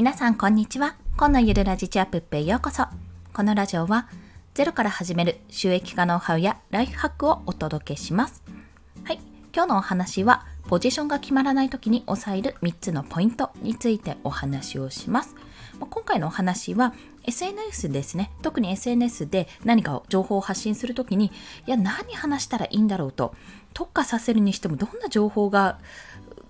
皆さんこんにちは。今のゆるラジチアップッペへようこそ。このラジオはゼロから始める収益化ノウハウやライフハックをお届けします。はい。今日のお話はポジションが決まらない時に押さえる3つのポイントについてお話をします。まあ今回のお話は SNS ですね。特に SNS で何かを情報を発信するときに、いや、何話したらいいんだろうと、特化させるにしてもどんな情報が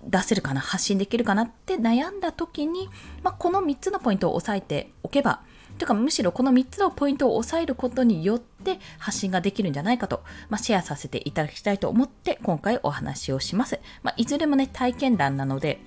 出せるかな、発信できるかなって悩んだ時に、まあ、この3つのポイントを押さえておけば、というかむしろこの3つのポイントを押さえることによって発信ができるんじゃないかと、まあ、シェアさせていただきたいと思って今回お話をします。まあ、いずれもね、体験談なので、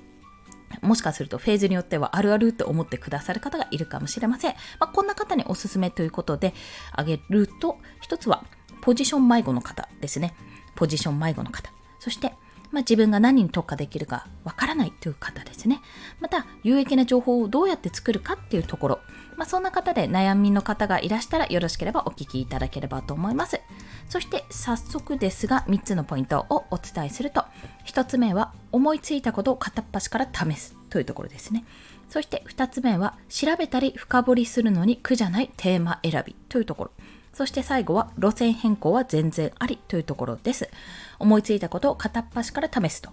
もしかするとフェーズによってはあるあるって思ってくださる方がいるかもしれません。まあ、こんな方におすすめということで挙げると、一つはポジション迷子の方ですね。ポジション迷子の方。そして、まあ、自分が何に特化できるかわからないという方ですね。また、有益な情報をどうやって作るかっていうところ。まあ、そんな方で悩みの方がいらしたらよろしければお聞きいただければと思います。そして早速ですが3つのポイントをお伝えすると1つ目は思いついたことを片っ端から試すというところですね。そして2つ目は調べたり深掘りするのに苦じゃないテーマ選びというところ。そして最後は路線変更は全然ありというところです。思いついたことを片っ端から試すと。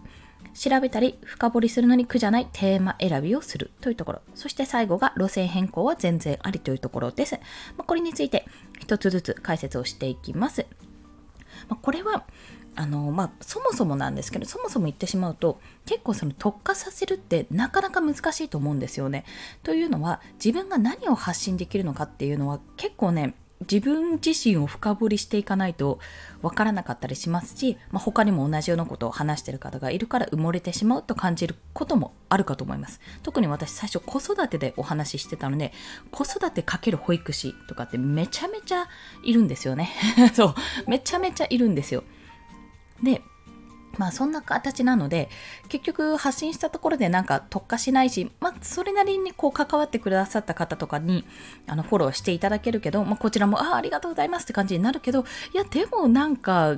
調べたり深掘りするのに苦じゃないテーマ選びをするというところ。そして最後が路線変更は全然ありというところです。まあ、これについて一つずつ解説をしていきます。まあ、これはあのまあ、そもそもなんですけどそもそも言ってしまうと結構その特化させるってなかなか難しいと思うんですよね。というのは自分が何を発信できるのかっていうのは結構ね自分自身を深掘りしていかないと分からなかったりしますし、まあ、他にも同じようなことを話してる方がいるから埋もれてしまうと感じることもあるかと思います。特に私最初子育てでお話ししてたので、子育てかける保育士とかってめちゃめちゃいるんですよね。そう、めちゃめちゃいるんですよ。で、まあそんな形なので、結局発信したところでなんか特化しないし、まあそれなりにこう関わってくださった方とかにあのフォローしていただけるけど、まあこちらもあありがとうございますって感じになるけど、いやでもなんか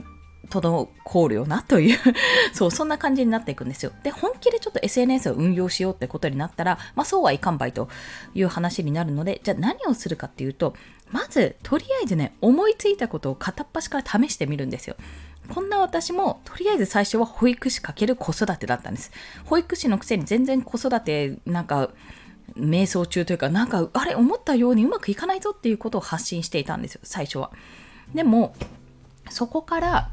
滞るよなという そう、そんな感じになっていくんですよ。で、本気でちょっと SNS を運用しようってことになったら、まあそうはいかんばいという話になるので、じゃあ何をするかっていうと、まず、とりあえずね、思いついたことを片っ端から試してみるんですよ。こんな私も、とりあえず最初は保育士かける子育てだったんです。保育士のくせに全然子育て、なんか、瞑想中というか、なんか、あれ、思ったようにうまくいかないぞっていうことを発信していたんですよ、最初は。でも、そこから、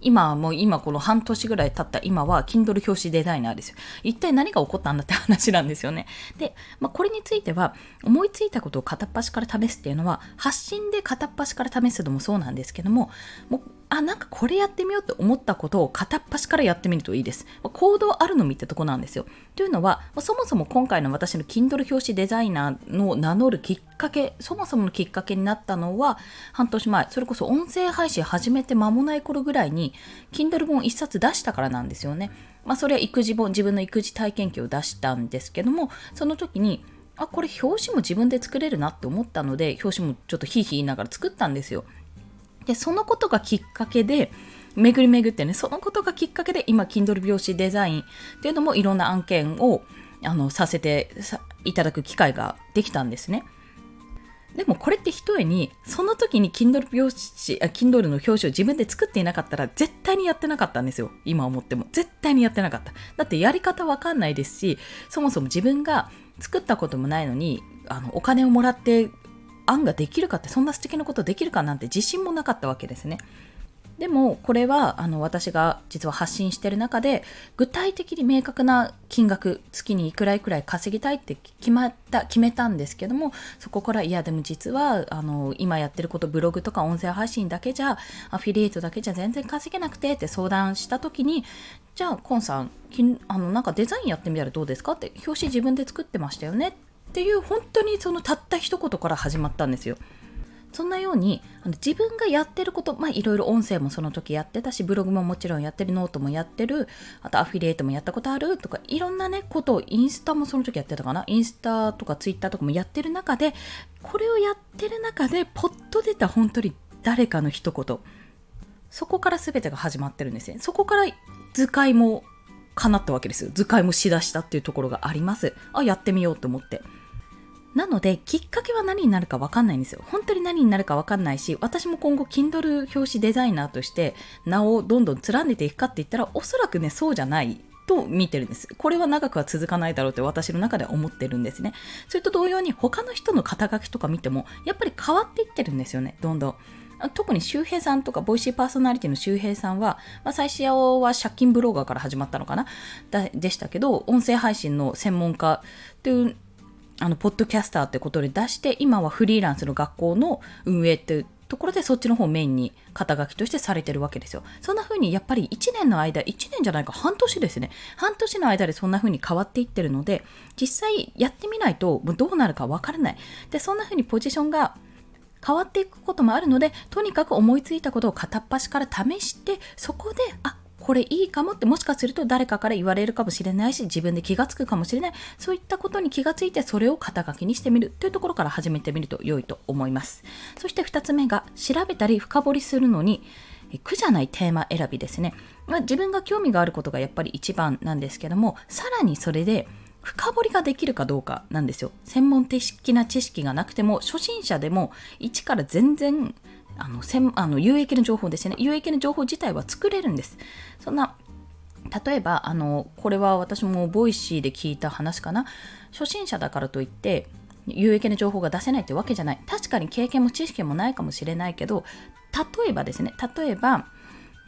今もう今この半年ぐらい経った今は Kindle 表紙デザイナーですよ。一体何が起こったんだって話なんですよね。で、まあ、これについては思いついたことを片っ端から試すっていうのは発信で片っ端から試すのもそうなんですけども、もうあ、なんかこれやってみようって思ったことを片っ端からやってみるといいです。行動あるのみってとこなんですよ。というのは、そもそも今回の私の Kindle 表紙デザイナーの名乗るきっかけ、そもそものきっかけになったのは、半年前、それこそ音声配信始めて間もない頃ぐらいに、Kindle 本一冊出したからなんですよね。まあ、それは育児本、自分の育児体験記を出したんですけども、その時に、あ、これ表紙も自分で作れるなって思ったので、表紙もちょっとヒーヒー言いながら作ったんですよ。で、そのことがきっかけで、巡り巡ってね、そのことがきっかけで今、Kindle 拍子デザインっていうのもいろんな案件をあのさせていただく機会ができたんですね。でもこれって一重に、その時に Kindle 表紙、Kindle の表紙を自分で作っていなかったら絶対にやってなかったんですよ。今思っても。絶対にやってなかった。だってやり方わかんないですし、そもそも自分が作ったこともないのに、あのお金をもらって案ができるかってそんな素敵なことできるかなんて自信もなかったわけですね。でもこれはあの私が実は発信してる中で具体的に明確な金額月にいくらいくらい稼ぎたいって決まった決めたんですけどもそこからいやでも実はあの今やってることブログとか音声配信だけじゃアフィリエイトだけじゃ全然稼げなくてって相談した時にじゃあコンさんあのなんかデザインやってみたらどうですかって表紙自分で作ってましたよねってっていう本当にそのたった一言から始まったんですよ。そんなようにあの自分がやってることまあいろいろ音声もその時やってたしブログももちろんやってるノートもやってるあとアフィリエイトもやったことあるとかいろんなねことをインスタもその時やってたかなインスタとかツイッターとかもやってる中でこれをやってる中でポッと出た本当に誰かの一言そこから全てが始まってるんですねそこから図解も叶ったわけですよ。図解もしだしたっていうところがあります。あ、やってみようと思って。なので、きっかけは何になるかわかんないんですよ。本当に何になるかわかんないし、私も今後、Kindle 表紙デザイナーとして名をどんどん連ねていくかって言ったら、おそらくね、そうじゃないと見てるんです。これは長くは続かないだろうって私の中では思ってるんですね。それと同様に他の人の肩書きとか見ても、やっぱり変わっていってるんですよね、どんどん。特に周平さんとか、ボイシーパーソナリティの周平さんは、まあ、最初は借金ブロガーから始まったのかな？でしたけど、音声配信の専門家というあの、ポッドキャスターってことで出して、今はフリーランスの学校の運営っていうところでそっちの方をメインに肩書きとしてされてるわけですよ。そんな風にやっぱり1年の間、1年じゃないか半年ですね。半年の間でそんな風に変わっていってるので、実際やってみないともうどうなるかわからない。で、そんな風にポジションが変わっていくこともあるので、とにかく思いついたことを片っ端から試して、そこで、あ、これいいかもってもしかすると誰かから言われるかもしれないし自分で気がつくかもしれない。そういったことに気がついてそれを肩書きにしてみるというところから始めてみると良いと思います。そして2つ目が調べたり深掘りするのに苦じゃないテーマ選びですね、まあ、自分が興味があることがやっぱり一番なんですけどもさらにそれで深掘りができるかどうかなんですよ。専門的な知識がなくても初心者でも一から全然あのせんあの有益な情報ですね。有益な情報自体は作れるんです。そんな例えばあのこれは私もボイシーで聞いた話かな。初心者だからといって有益な情報が出せないってわけじゃない。確かに経験も知識もないかもしれないけど例えばですね例えば、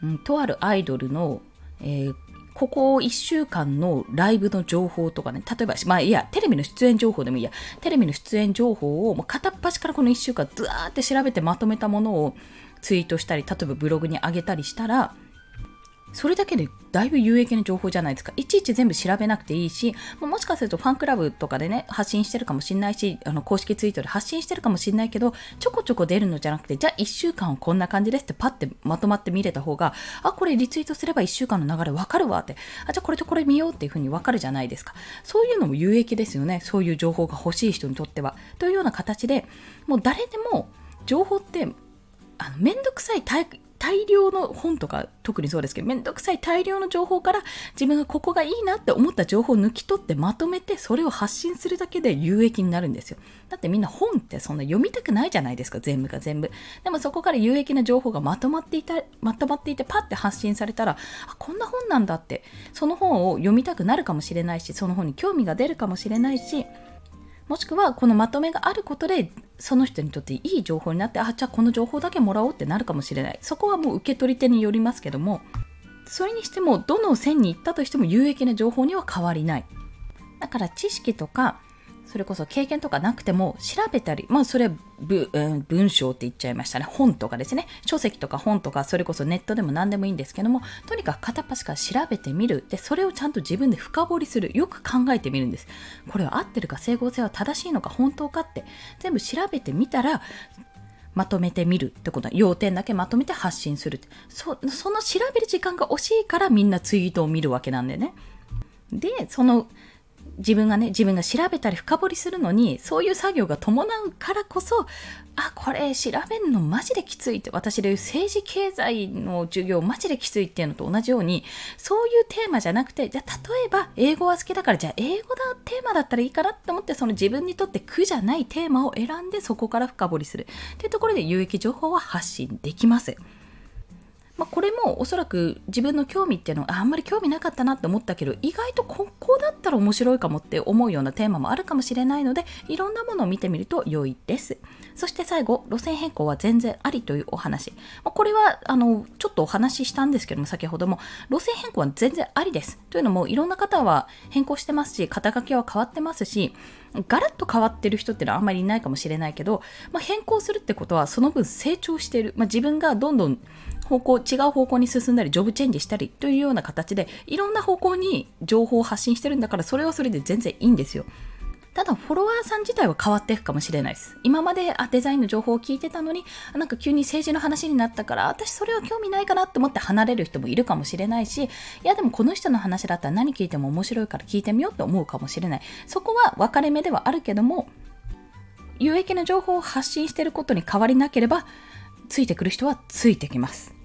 うん、とあるアイドルの、えー、ここ1週間のライブの情報とかね、例えば、まあいや、テレビの出演情報でもいいや、テレビの出演情報をもう片っ端からこの1週間ずーって調べてまとめたものをツイートしたり、例えばブログに上げたりしたら、それだけでだいぶ有益な情報じゃないですか。いちいち全部調べなくていいし、もしかするとファンクラブとかでね、発信してるかもしれないし、あの公式ツイートで発信してるかもしれないけど、ちょこちょこ出るのじゃなくて、じゃあ1週間はこんな感じですってパッてまとまって見れた方が、あ、これリツイートすれば1週間の流れわかるわって、あ、じゃあこれとこれ見ようっていう風にわかるじゃないですか。そういうのも有益ですよね。そういう情報が欲しい人にとっては。というような形で、もう誰でも情報ってあのめんどくさい大量の本とか特にそうですけどめんどくさい大量の情報から自分がここがいいなって思った情報を抜き取ってまとめてそれを発信するだけで有益になるんですよ。だってみんな本ってそんな読みたくないじゃないですか全部が全部。でもそこから有益な情報がまとまっていたまとまっていてパッて発信されたらあこんな本なんだって。その本を読みたくなるかもしれないしその本に興味が出るかもしれないしもしくはこのまとめがあることでその人にとっていい情報になってあじゃあこの情報だけもらおうってなるかもしれない。そこはもう受け取り手によりますけどもそれにしてもどの線に行ったとしても有益な情報には変わりない。だから知識とかそれこそ経験とかなくても調べたり、まあそれぶ、うん、文章って言っちゃいましたね。本とかですね。書籍とか本とか、それこそネットでも何でもいいんですけども、とにかく片っ端から調べてみる。で、それをちゃんと自分で深掘りする。よく考えてみるんです。これは合ってるか、整合性は正しいのか、本当かって、全部調べてみたら、まとめてみるってことは、要点だけまとめて発信するそ。その調べる時間が惜しいからみんなツイートを見るわけなんでね。で、その自分がね、自分が調べたり深掘りするのに、そういう作業が伴うからこそ、あ、これ調べるのマジできついって、私でいう政治経済の授業マジできついっていうのと同じように、そういうテーマじゃなくて、じゃ例えば英語は好きだから、じゃあ英語だテーマだったらいいかなって思って、その自分にとって苦じゃないテーマを選んで、そこから深掘りする。っていうところで有益情報は発信できます。まあ、これもおそらく自分の興味っていうのはあんまり興味なかったなって思ったけど意外とここだったら面白いかもって思うようなテーマもあるかもしれないのでいろんなものを見てみると良いです。そして最後路線変更は全然ありというお話、まあ、これはあのちょっとお話ししたんですけども先ほども路線変更は全然ありです。というのもいろんな方は変更してますし肩書きは変わってますしガラッと変わってる人っていうのはあんまりいないかもしれないけど、まあ、変更するってことはその分成長している、まあ、自分がどんどん方向、違う方向に進んだり、ジョブチェンジしたりというような形で、いろんな方向に情報を発信してるんだから、それはそれで全然いいんですよ。ただ、フォロワーさん自体は変わっていくかもしれないです。今まであデザインの情報を聞いてたのに、なんか急に政治の話になったから、私それは興味ないかなって思って離れる人もいるかもしれないし、いやでもこの人の話だったら何聞いても面白いから聞いてみようって思うかもしれない。そこは分かれ目ではあるけども、有益な情報を発信してることに変わりなければ、ついてくる人はついてきます。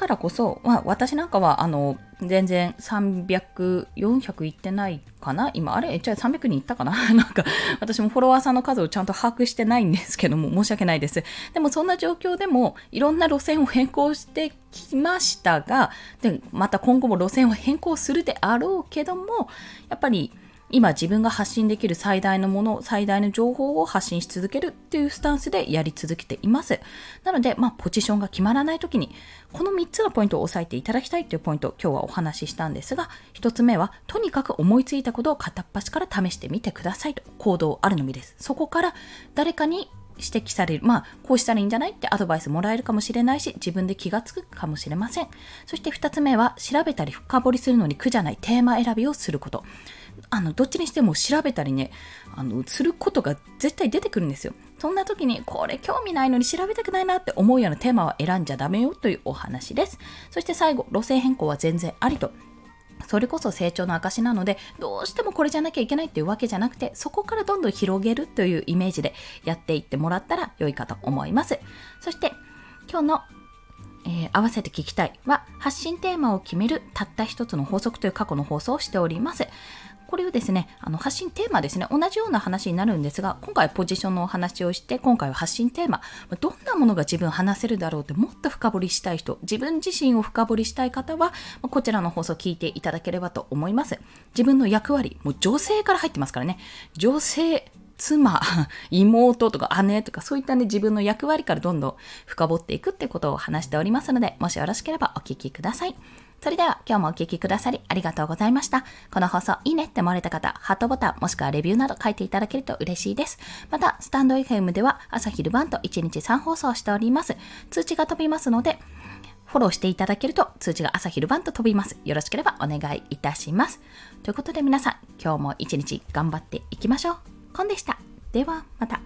からこそ、まあ、私なんかはあの全然300、400いってないかな？今、あれ？じゃあ300人いったかな？なんか、私もフォロワーさんの数をちゃんと把握してないんですけども、申し訳ないです。でもそんな状況でも、いろんな路線を変更してきましたが、で、また今後も路線を変更するであろうけども、やっぱり、今自分が発信できる最大のもの、最大の情報を発信し続けるっていうスタンスでやり続けています。なので、まあ、ポジションが決まらない時に、この3つのポイントを押さえていただきたいというポイントを今日はお話ししたんですが、1つ目は、とにかく思いついたことを片っ端から試してみてくださいと、行動あるのみです。そこから誰かに指摘される。まあ、こうしたらいいんじゃないってアドバイスもらえるかもしれないし、自分で気がつくかもしれません。そして2つ目は、調べたり深掘りするのに苦じゃないテーマ選びをすること。あの、どっちにしても調べたりね、あの、することが絶対出てくるんですよ。そんな時に、これ興味ないのに調べたくないなって思うようなテーマは選んじゃダメよというお話です。そして最後、路線変更は全然ありと。それこそ成長の証なので、どうしてもこれじゃなきゃいけないっていうわけじゃなくて、そこからどんどん広げるというイメージでやっていってもらったら良いかと思います。そして、今日のえー、合わせて聞きたいは発信テーマを決めるたった一つの法則という過去の放送をしております。これをですね、あの発信テーマですね、同じような話になるんですが、今回ポジションのお話をして、今回は発信テーマ、どんなものが自分話せるだろうってもっと深掘りしたい人、自分自身を深掘りしたい方は、こちらの放送を聞いていただければと思います。自分の役割、もう女性から入ってますからね、女性、妻、妹とか姉とかそういったね自分の役割からどんどん深掘っていくってことを話しておりますので、もしよろしければお聞きください。それでは今日もお聴きくださりありがとうございました。この放送いいねって思われた方、ハートボタンもしくはレビューなど書いていただけると嬉しいです。また、スタンド FM では朝昼晩と1日3放送しております。通知が飛びますので、フォローしていただけると通知が朝昼晩と飛びます。よろしければお願いいたします。ということで皆さん、今日も一日頑張っていきましょう。コンでした。ではまた。